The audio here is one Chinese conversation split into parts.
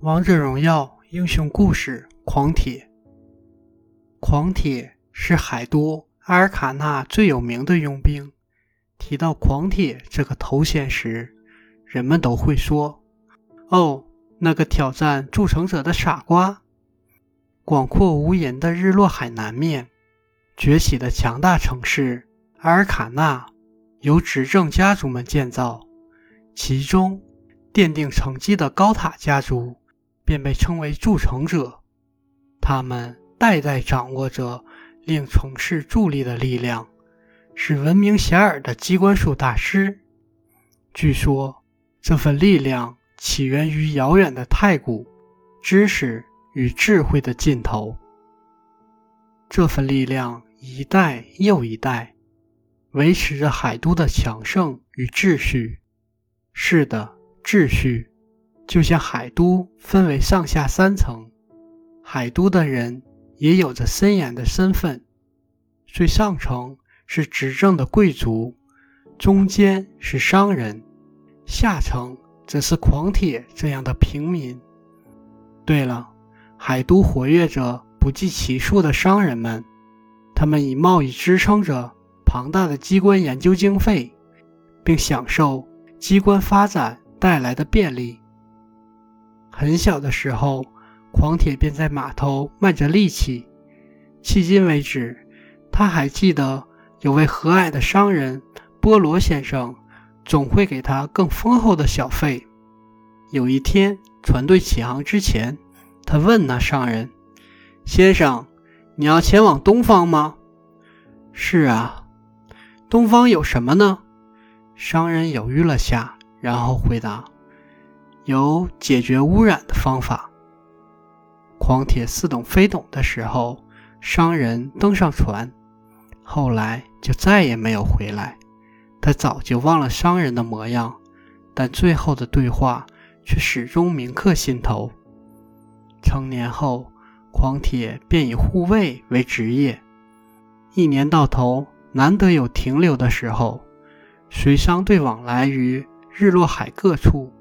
王者荣耀英雄故事：狂铁。狂铁是海都阿尔卡纳最有名的佣兵。提到狂铁这个头衔时，人们都会说：“哦，那个挑战筑城者的傻瓜。”广阔无垠的日落海南面，崛起的强大城市阿尔卡纳，由执政家族们建造，其中奠定成绩的高塔家族。便被称为筑城者，他们代代掌握着令城市伫立的力量，是闻名遐迩的机关术大师。据说，这份力量起源于遥远的太古，知识与智慧的尽头。这份力量一代又一代，维持着海都的强盛与秩序。是的，秩序。就像海都分为上下三层，海都的人也有着森严的身份。最上层是执政的贵族，中间是商人，下层则是狂铁这样的平民。对了，海都活跃着不计其数的商人们，他们以贸易支撑着庞大的机关研究经费，并享受机关发展带来的便利。很小的时候，狂铁便在码头卖着力气。迄今为止，他还记得有位和蔼的商人波罗先生，总会给他更丰厚的小费。有一天，船队起航之前，他问那商人：“先生，你要前往东方吗？”“是啊。”“东方有什么呢？”商人犹豫了下，然后回答。有解决污染的方法。狂铁似懂非懂的时候，商人登上船，后来就再也没有回来。他早就忘了商人的模样，但最后的对话却始终铭刻心头。成年后，狂铁便以护卫为职业，一年到头难得有停留的时候，随商队往来于日落海各处。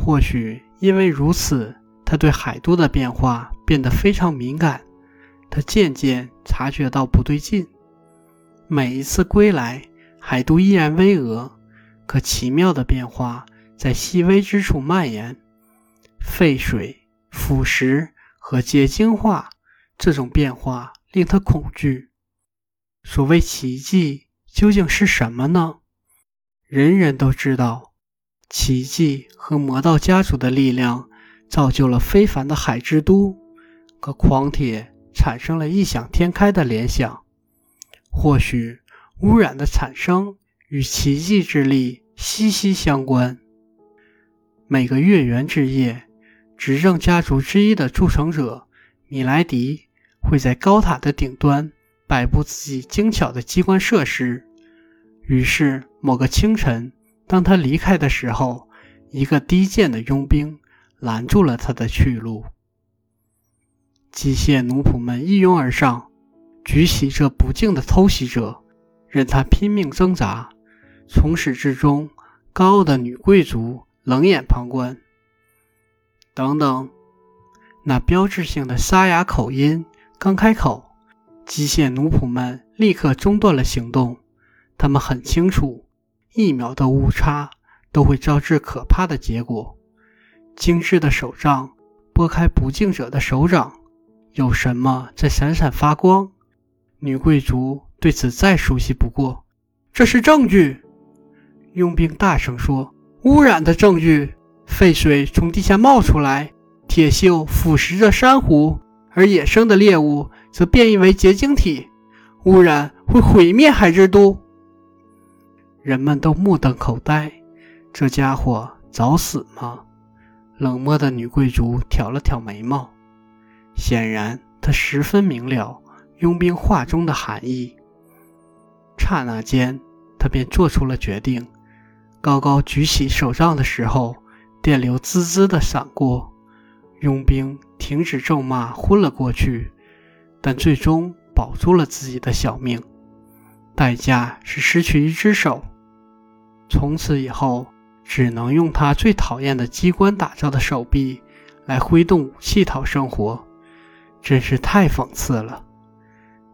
或许因为如此，他对海都的变化变得非常敏感。他渐渐察觉到不对劲。每一次归来，海都依然巍峨，可奇妙的变化在细微之处蔓延。废水、腐蚀和结晶化，这种变化令他恐惧。所谓奇迹究竟是什么呢？人人都知道。奇迹和魔道家族的力量造就了非凡的海之都，可狂铁产生了异想天开的联想。或许污染的产生与奇迹之力息息相关。每个月圆之夜，执政家族之一的筑城者米莱迪会在高塔的顶端摆布自己精巧的机关设施。于是某个清晨。当他离开的时候，一个低贱的佣兵拦住了他的去路。机械奴仆们一拥而上，举起这不敬的偷袭者，任他拼命挣扎。从始至终，高傲的女贵族冷眼旁观。等等，那标志性的沙哑口音刚开口，机械奴仆们立刻中断了行动。他们很清楚。一秒的误差都会招致可怕的结果。精致的手杖拨开不敬者的手掌，有什么在闪闪发光？女贵族对此再熟悉不过。这是证据！佣兵大声说：“污染的证据！废水从地下冒出来，铁锈腐蚀着珊瑚，而野生的猎物则变异为结晶体。污染会毁灭海之都。”人们都目瞪口呆，这家伙找死吗？冷漠的女贵族挑了挑眉毛，显然她十分明了佣兵话中的含义。刹那间，她便做出了决定。高高举起手杖的时候，电流滋滋的闪过，佣兵停止咒骂，昏了过去，但最终保住了自己的小命，代价是失去一只手。从此以后，只能用他最讨厌的机关打造的手臂来挥动武器讨生活，真是太讽刺了。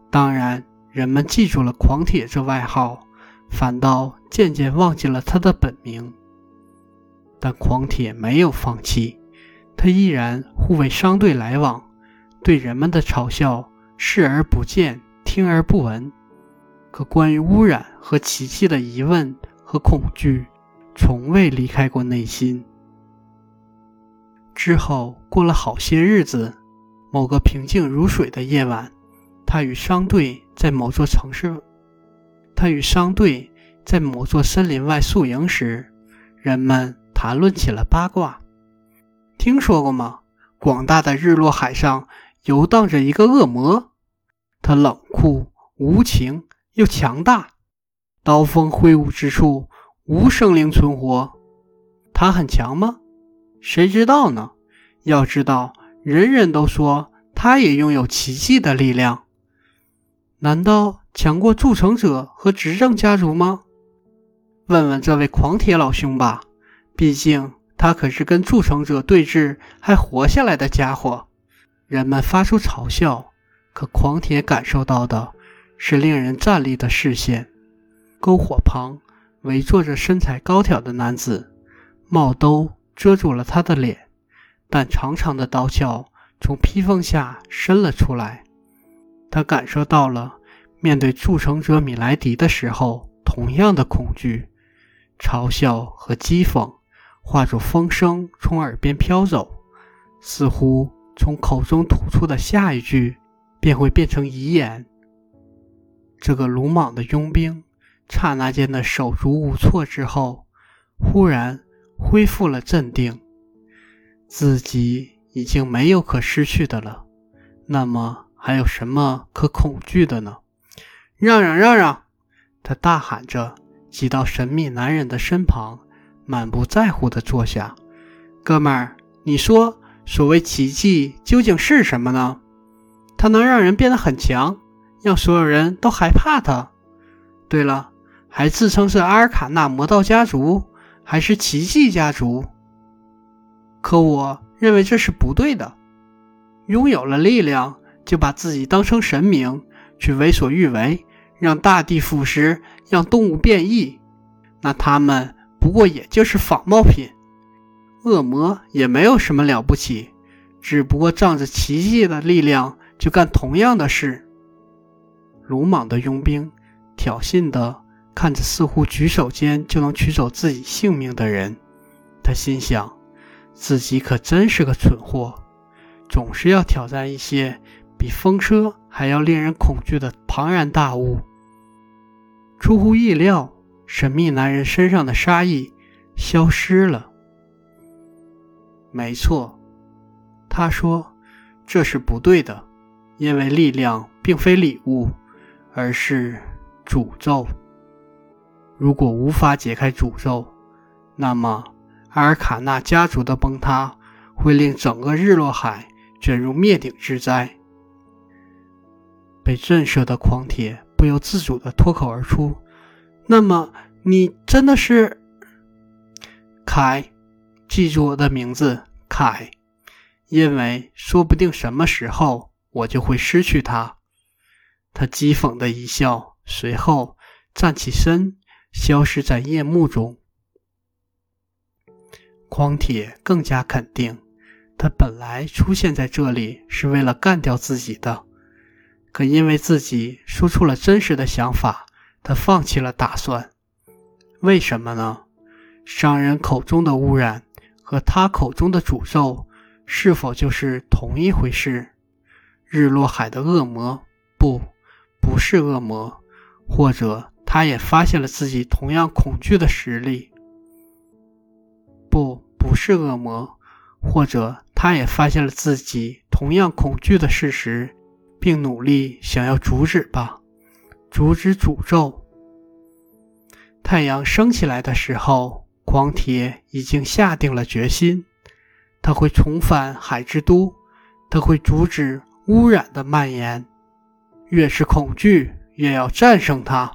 当然，人们记住了“狂铁”这外号，反倒渐渐忘记了他的本名。但狂铁没有放弃，他依然护卫商队来往，对人们的嘲笑视而不见，听而不闻。可关于污染和奇迹的疑问和恐惧，从未离开过内心。之后过了好些日子，某个平静如水的夜晚，他与商队在某座城市，他与商队在某座森林外宿营时，人们谈论起了八卦。听说过吗？广大的日落海上游荡着一个恶魔，他冷酷无情又强大，刀锋挥舞之处无生灵存活。他很强吗？谁知道呢？要知道，人人都说他也拥有奇迹的力量。难道强过铸成者和执政家族吗？问问这位狂铁老兄吧，毕竟他可是跟铸成者对峙还活下来的家伙。人们发出嘲笑，可狂铁感受到的是令人战栗的视线。篝火旁围坐着身材高挑的男子，帽兜。遮住了他的脸，但长长的刀鞘从披风下伸了出来。他感受到了面对铸成者米莱迪的时候同样的恐惧、嘲笑和讥讽，化作风声从耳边飘走，似乎从口中吐出的下一句便会变成遗言。这个鲁莽的佣兵刹那间的手足无措之后，忽然。恢复了镇定，自己已经没有可失去的了，那么还有什么可恐惧的呢？让让让让！他大喊着，挤到神秘男人的身旁，满不在乎地坐下。哥们儿，你说所谓奇迹究竟是什么呢？它能让人变得很强，让所有人都害怕他。对了，还自称是阿尔卡纳魔道家族。还是奇迹家族，可我认为这是不对的。拥有了力量，就把自己当成神明，去为所欲为，让大地腐蚀，让动物变异，那他们不过也就是仿冒品。恶魔也没有什么了不起，只不过仗着奇迹的力量，就干同样的事。鲁莽的佣兵，挑衅的。看着似乎举手间就能取走自己性命的人，他心想，自己可真是个蠢货，总是要挑战一些比风车还要令人恐惧的庞然大物。出乎意料，神秘男人身上的杀意消失了。没错，他说，这是不对的，因为力量并非礼物，而是诅咒。如果无法解开诅咒，那么阿尔卡纳家族的崩塌会令整个日落海卷入灭顶之灾。被震慑的狂铁不由自主地脱口而出：“那么，你真的是凯？记住我的名字，凯，因为说不定什么时候我就会失去他。”他讥讽的一笑，随后站起身。消失在夜幕中。匡铁更加肯定，他本来出现在这里是为了干掉自己的，可因为自己说出了真实的想法，他放弃了打算。为什么呢？商人口中的污染和他口中的诅咒，是否就是同一回事？日落海的恶魔，不，不是恶魔，或者？他也发现了自己同样恐惧的实力，不，不是恶魔，或者他也发现了自己同样恐惧的事实，并努力想要阻止吧，阻止诅咒。太阳升起来的时候，狂铁已经下定了决心，他会重返海之都，他会阻止污染的蔓延，越是恐惧，越要战胜它。